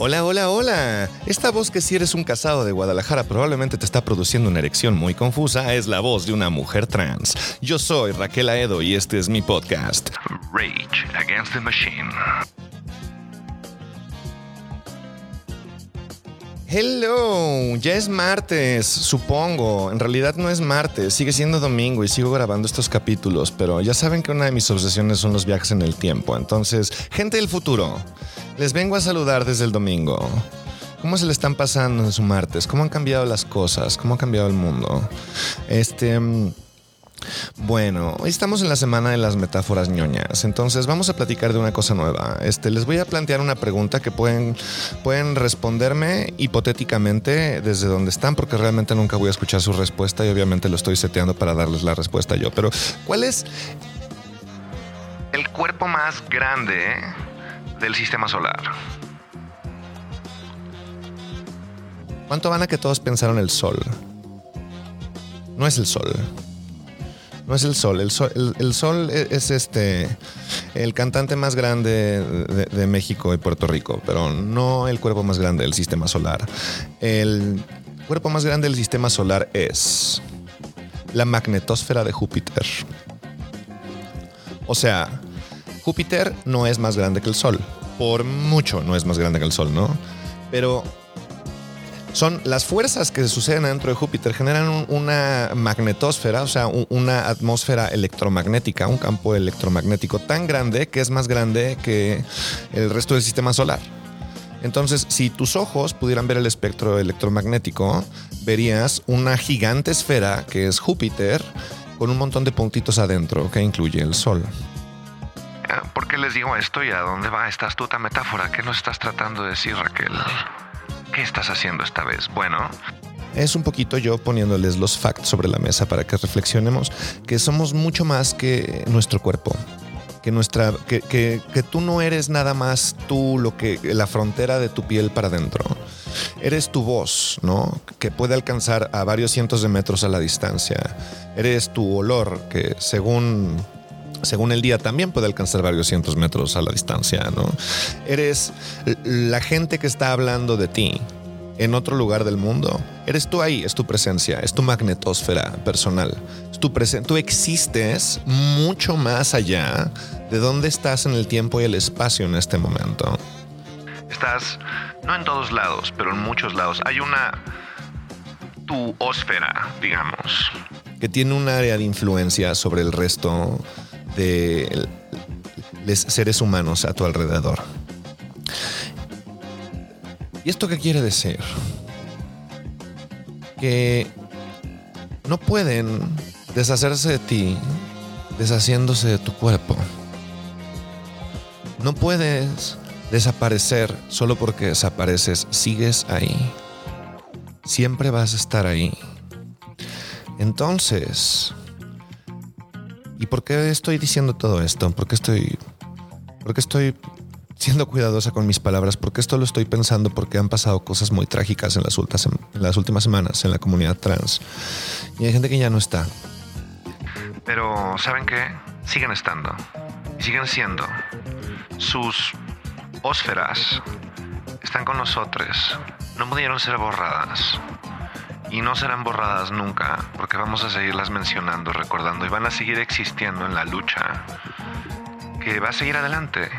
Hola, hola, hola. Esta voz que si eres un casado de Guadalajara probablemente te está produciendo una erección muy confusa es la voz de una mujer trans. Yo soy Raquel Aedo y este es mi podcast. Rage Against the Machine. Hello, ya es martes, supongo. En realidad no es martes, sigue siendo domingo y sigo grabando estos capítulos, pero ya saben que una de mis obsesiones son los viajes en el tiempo. Entonces, gente del futuro, les vengo a saludar desde el domingo. ¿Cómo se le están pasando en su martes? ¿Cómo han cambiado las cosas? ¿Cómo ha cambiado el mundo? Este... Bueno, hoy estamos en la semana de las metáforas ñoñas, entonces vamos a platicar de una cosa nueva. Este, les voy a plantear una pregunta que pueden, pueden responderme hipotéticamente desde donde están, porque realmente nunca voy a escuchar su respuesta y obviamente lo estoy seteando para darles la respuesta yo. Pero, ¿cuál es El cuerpo más grande del sistema solar. cuánto van a que todos pensaron el sol? No es el sol. No es el sol. El sol, e- es este el cantante más grande de, de México y Puerto Rico, pero no el cuerpo más grande del sistema solar. El cuerpo más grande del sistema solar es la magnetosfera de Júpiter. O sea, Júpiter no es más grande que el Sol. Por mucho no es más grande que el Sol, ¿no? Pero son las fuerzas que suceden dentro de Júpiter generan un- una magnetosfera, o sea, un- una atmósfera electromagnética, un campo electromagnético tan grande que es más grande que el resto del sistema solar. Entonces, si tus ojos pudieran ver el espectro electromagnético, verías una gigante esfera que es Júpiter con un montón de puntitos adentro que incluye el Sol. Eh, ¿Por qué les digo esto y a dónde va esta astuta metáfora? ¿Qué nos estás tratando de decir, Raquel? ¿Qué estás haciendo esta vez? Bueno, Es un poquito yo poniéndoles los facts sobre la mesa para que reflexionemos que somos mucho más que nuestro cuerpo. Que, nuestra, que- que tú no eres nada más tú lo que la frontera de tu piel para adentro. Eres tu voz, ¿no? Que puede alcanzar a varios cientos de metros a la distancia. Eres tu olor, que según según el día también puede alcanzar varios cientos metros a la distancia, ¿no? Eres la gente que está hablando de ti en otro lugar del mundo. Eres tú ahí, es tu presencia, es tu magnetosfera personal. Es tu presen- tú existes mucho más allá de dónde estás en el tiempo y el espacio en este momento. estás no en todos lados, pero en muchos lados. Hay una tu ósfera, digamos. que tiene un área de influencia sobre el resto de los seres humanos a tu alrededor. ¿Y esto qué quiere decir? Que no pueden deshacerse de ti deshaciéndose de tu cuerpo. No puedes desaparecer solo porque desapareces, sigues ahí. Siempre vas a estar ahí. Entonces, ¿y por qué estoy diciendo todo esto? ¿Por qué estoy, por qué estoy siendo cuidadosa con mis palabras? Porque esto lo estoy pensando porque han pasado cosas muy trágicas en las, últimas, semanas en la comunidad trans. Y hay gente que ya no está. Pero, ¿saben qué? Siguen estando. Siguen siendo. Sus ósferas están con nosotros. No pudieron ser borradas. Y no serán borradas nunca, porque vamos a seguirlas mencionando, recordando, y van a seguir existiendo en la lucha que va a seguir adelante.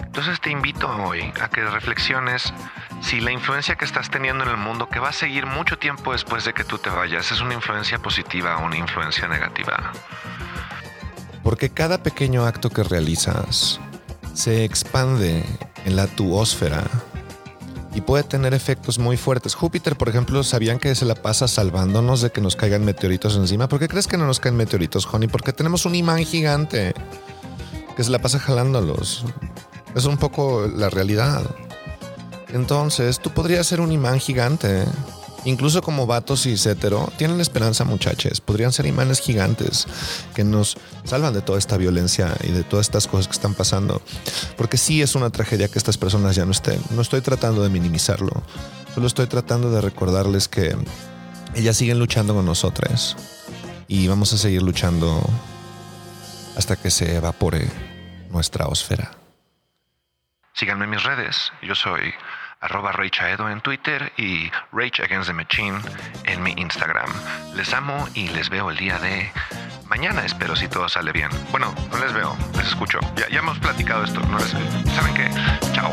Entonces te invito hoy a que reflexiones si la influencia que estás teniendo en el mundo, que va a seguir mucho tiempo después de que tú te vayas, es una influencia positiva o una influencia negativa. Porque cada pequeño acto que realizas se expande en la tuósfera y puede tener efectos muy fuertes. Júpiter, por ejemplo, sabían que se la pasa salvándonos de que nos caigan meteoritos encima. ¿Por qué crees que no nos caen meteoritos, Honey? Porque tenemos un imán gigante que se la pasa jalándolos. Es un poco la realidad. Entonces, tú podrías ser un imán gigante. Incluso como vatos y hetero, tienen esperanza, muchachos. Podrían ser imanes gigantes que nos salvan de toda esta violencia y de todas estas cosas que están pasando. Porque sí es una tragedia que estas personas ya no estén. No estoy tratando de minimizarlo. Solo estoy tratando de recordarles que ellas siguen luchando con nosotros. Y vamos a seguir luchando hasta que se evapore nuestra osfera. Síganme en mis redes. Yo soy arroba Chaedo en Twitter y Rage Against the Machine en mi Instagram. Les amo y les veo el día de mañana, espero si todo sale bien. Bueno, no les veo, les escucho. Ya, ya hemos platicado esto, ¿no les, ¿saben qué? Chao.